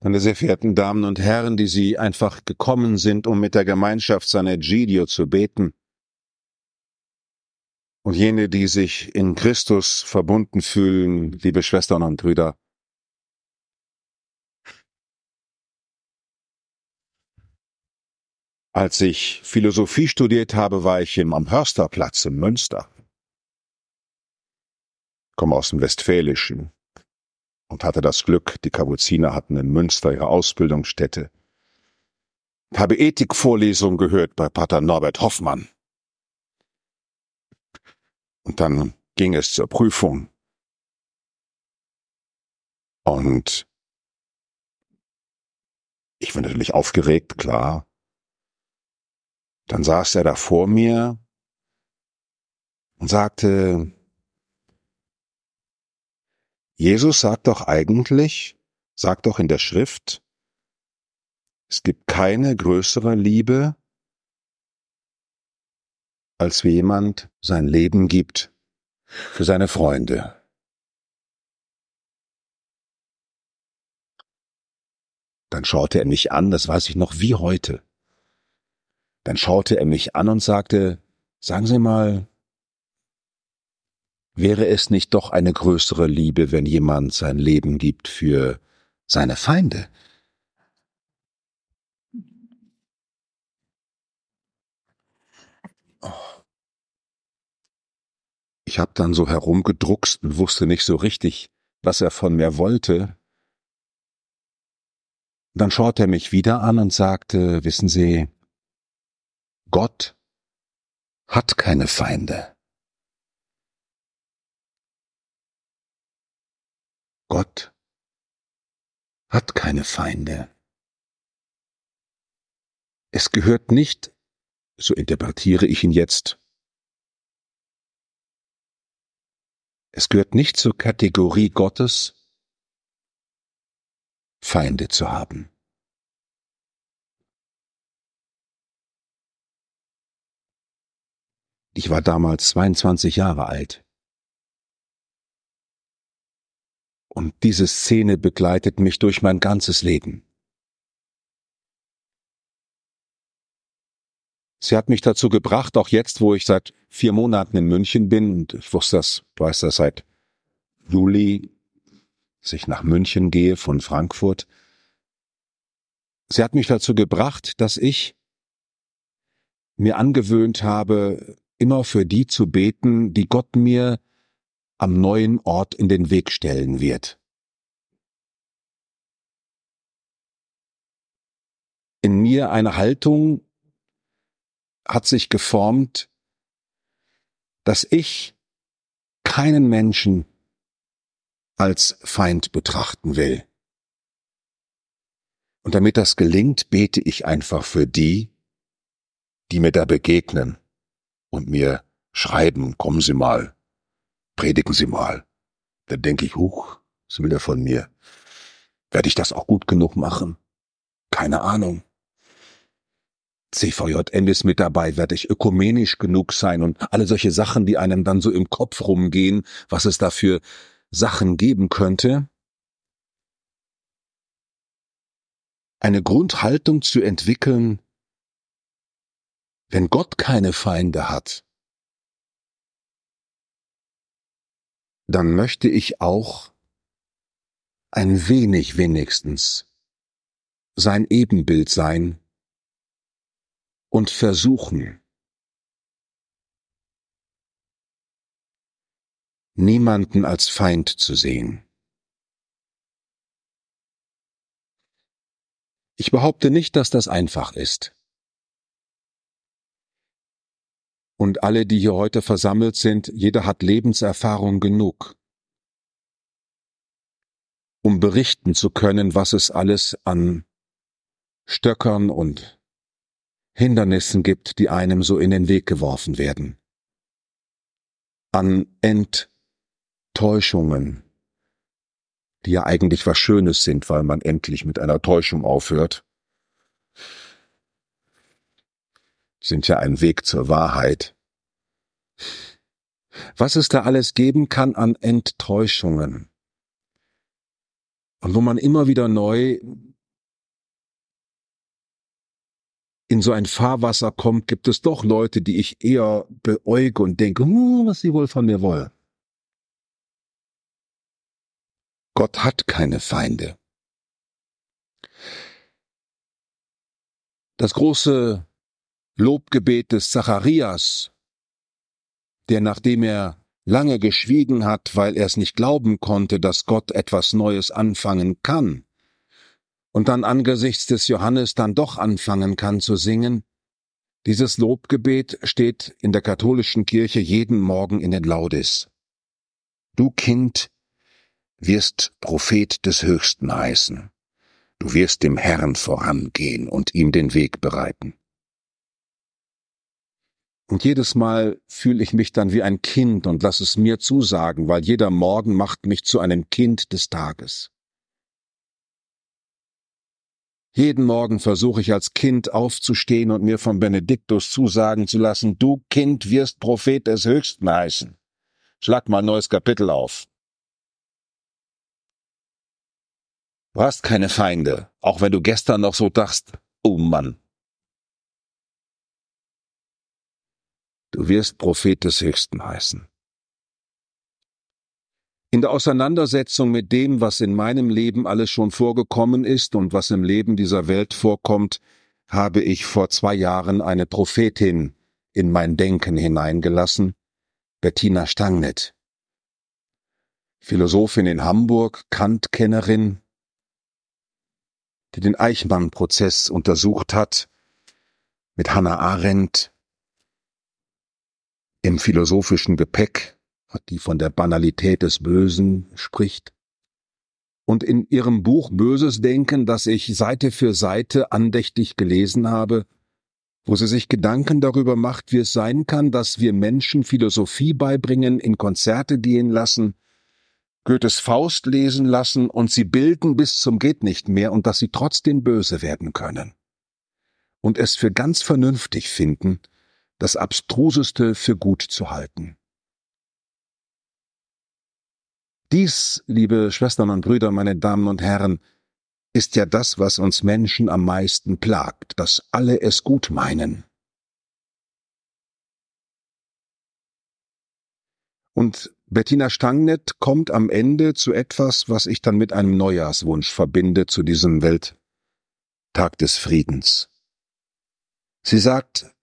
Meine sehr verehrten Damen und Herren, die Sie einfach gekommen sind, um mit der Gemeinschaft San Egidio zu beten. Und jene, die sich in Christus verbunden fühlen, liebe Schwestern und Brüder. Als ich Philosophie studiert habe, war ich im Amhörsterplatz in Münster. Ich komme aus dem Westfälischen und hatte das Glück, die Kapuziner hatten in Münster ihre Ausbildungsstätte. Habe Ethikvorlesungen gehört bei Pater Norbert Hoffmann. Und dann ging es zur Prüfung. Und ich war natürlich aufgeregt, klar. Dann saß er da vor mir und sagte, Jesus sagt doch eigentlich, sagt doch in der Schrift, es gibt keine größere Liebe, als wie jemand sein Leben gibt für seine Freunde. Dann schaute er mich an, das weiß ich noch wie heute. Dann schaute er mich an und sagte, sagen Sie mal, Wäre es nicht doch eine größere Liebe, wenn jemand sein Leben gibt für seine Feinde? Ich habe dann so herumgedruckst und wusste nicht so richtig, was er von mir wollte. Dann schaute er mich wieder an und sagte, wissen Sie, Gott hat keine Feinde. Gott hat keine Feinde. Es gehört nicht, so interpretiere ich ihn jetzt, es gehört nicht zur Kategorie Gottes, Feinde zu haben. Ich war damals 22 Jahre alt. Und diese Szene begleitet mich durch mein ganzes Leben. Sie hat mich dazu gebracht, auch jetzt, wo ich seit vier Monaten in München bin, und ich wusste das, weiß das seit Juli, dass ich nach München gehe von Frankfurt. Sie hat mich dazu gebracht, dass ich mir angewöhnt habe, immer für die zu beten, die Gott mir am neuen Ort in den Weg stellen wird. In mir eine Haltung hat sich geformt, dass ich keinen Menschen als Feind betrachten will. Und damit das gelingt, bete ich einfach für die, die mir da begegnen und mir schreiben, kommen Sie mal, predigen Sie mal. Dann denke ich, huch, was will der von mir? Werde ich das auch gut genug machen? Keine Ahnung. CVJM ist mit dabei, werde ich ökumenisch genug sein und alle solche Sachen, die einem dann so im Kopf rumgehen, was es da für Sachen geben könnte. Eine Grundhaltung zu entwickeln, wenn Gott keine Feinde hat, dann möchte ich auch ein wenig wenigstens sein Ebenbild sein und versuchen, niemanden als Feind zu sehen. Ich behaupte nicht, dass das einfach ist. Und alle, die hier heute versammelt sind, jeder hat Lebenserfahrung genug, um berichten zu können, was es alles an Stöckern und Hindernissen gibt, die einem so in den Weg geworfen werden. An Enttäuschungen, die ja eigentlich was Schönes sind, weil man endlich mit einer Täuschung aufhört sind ja ein Weg zur Wahrheit. Was es da alles geben kann an Enttäuschungen. Und wo man immer wieder neu in so ein Fahrwasser kommt, gibt es doch Leute, die ich eher beäuge und denke, hm, was sie wohl von mir wollen. Gott hat keine Feinde. Das große Lobgebet des Zacharias, der nachdem er lange geschwiegen hat, weil er es nicht glauben konnte, dass Gott etwas Neues anfangen kann, und dann angesichts des Johannes dann doch anfangen kann zu singen, dieses Lobgebet steht in der katholischen Kirche jeden Morgen in den Laudis. Du Kind, wirst Prophet des Höchsten heißen. Du wirst dem Herrn vorangehen und ihm den Weg bereiten. Und jedes Mal fühle ich mich dann wie ein Kind und lass es mir zusagen, weil jeder Morgen macht mich zu einem Kind des Tages. Jeden Morgen versuche ich als Kind aufzustehen und mir vom Benediktus zusagen zu lassen, du Kind wirst Prophet des Höchsten heißen. Schlag mal ein neues Kapitel auf. Du hast keine Feinde, auch wenn du gestern noch so dachtest, oh Mann. Du wirst Prophet des Höchsten heißen. In der Auseinandersetzung mit dem, was in meinem Leben alles schon vorgekommen ist und was im Leben dieser Welt vorkommt, habe ich vor zwei Jahren eine Prophetin in mein Denken hineingelassen, Bettina Stangnet. Philosophin in Hamburg, Kant-Kennerin, die den Eichmann-Prozess untersucht hat, mit Hannah Arendt im philosophischen Gepäck, die von der Banalität des Bösen spricht, und in ihrem Buch Böses Denken, das ich Seite für Seite andächtig gelesen habe, wo sie sich Gedanken darüber macht, wie es sein kann, dass wir Menschen Philosophie beibringen, in Konzerte gehen lassen, Goethes Faust lesen lassen und sie bilden bis zum geht nicht mehr und dass sie trotzdem böse werden können. Und es für ganz vernünftig finden, das Abstruseste für gut zu halten. Dies, liebe Schwestern und Brüder, meine Damen und Herren, ist ja das, was uns Menschen am meisten plagt, dass alle es gut meinen. Und Bettina Stangnet kommt am Ende zu etwas, was ich dann mit einem Neujahrswunsch verbinde zu diesem Welttag des Friedens. Sie sagt,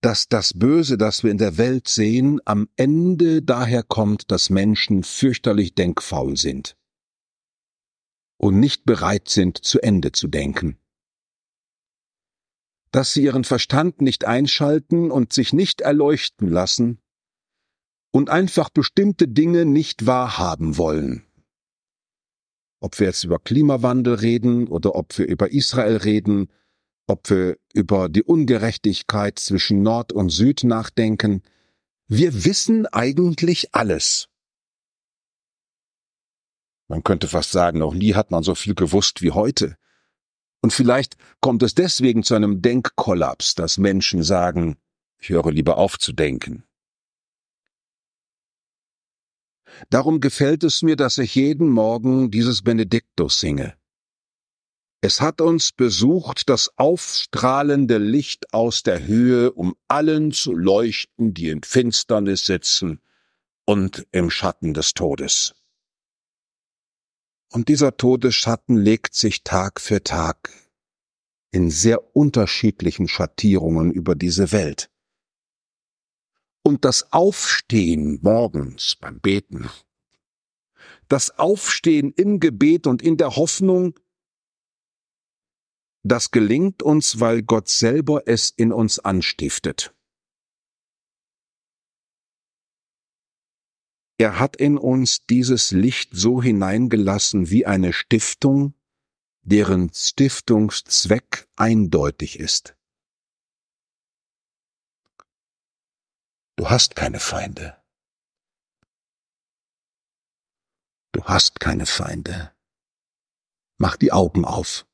dass das Böse, das wir in der Welt sehen, am Ende daher kommt, dass Menschen fürchterlich denkfaul sind und nicht bereit sind, zu Ende zu denken. Dass sie ihren Verstand nicht einschalten und sich nicht erleuchten lassen, und einfach bestimmte Dinge nicht wahrhaben wollen. Ob wir jetzt über Klimawandel reden oder ob wir über Israel reden, ob wir über die Ungerechtigkeit zwischen Nord und Süd nachdenken, wir wissen eigentlich alles. Man könnte fast sagen, noch nie hat man so viel gewusst wie heute. Und vielleicht kommt es deswegen zu einem Denkkollaps, dass Menschen sagen, ich höre lieber auf zu denken. Darum gefällt es mir, dass ich jeden Morgen dieses Benediktus singe. Es hat uns besucht das aufstrahlende Licht aus der Höhe, um allen zu leuchten, die in Finsternis sitzen und im Schatten des Todes. Und dieser Todesschatten legt sich Tag für Tag in sehr unterschiedlichen Schattierungen über diese Welt und das Aufstehen morgens beim Beten, das Aufstehen im Gebet und in der Hoffnung, das gelingt uns, weil Gott selber es in uns anstiftet. Er hat in uns dieses Licht so hineingelassen wie eine Stiftung, deren Stiftungszweck eindeutig ist. Du hast keine Feinde. Du hast keine Feinde. Mach die Augen auf.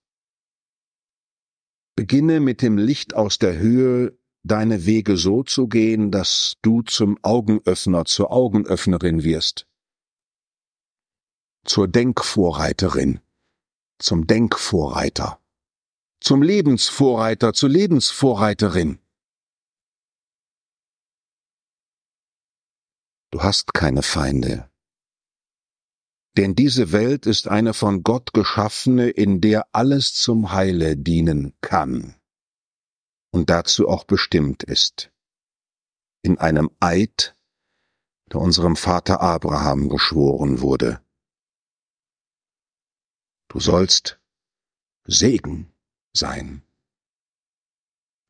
Beginne mit dem Licht aus der Höhe deine Wege so zu gehen, dass du zum Augenöffner, zur Augenöffnerin wirst, zur Denkvorreiterin, zum Denkvorreiter, zum Lebensvorreiter, zur Lebensvorreiterin. Du hast keine Feinde. Denn diese Welt ist eine von Gott geschaffene, in der alles zum Heile dienen kann und dazu auch bestimmt ist. In einem Eid, der unserem Vater Abraham geschworen wurde. Du sollst Segen sein.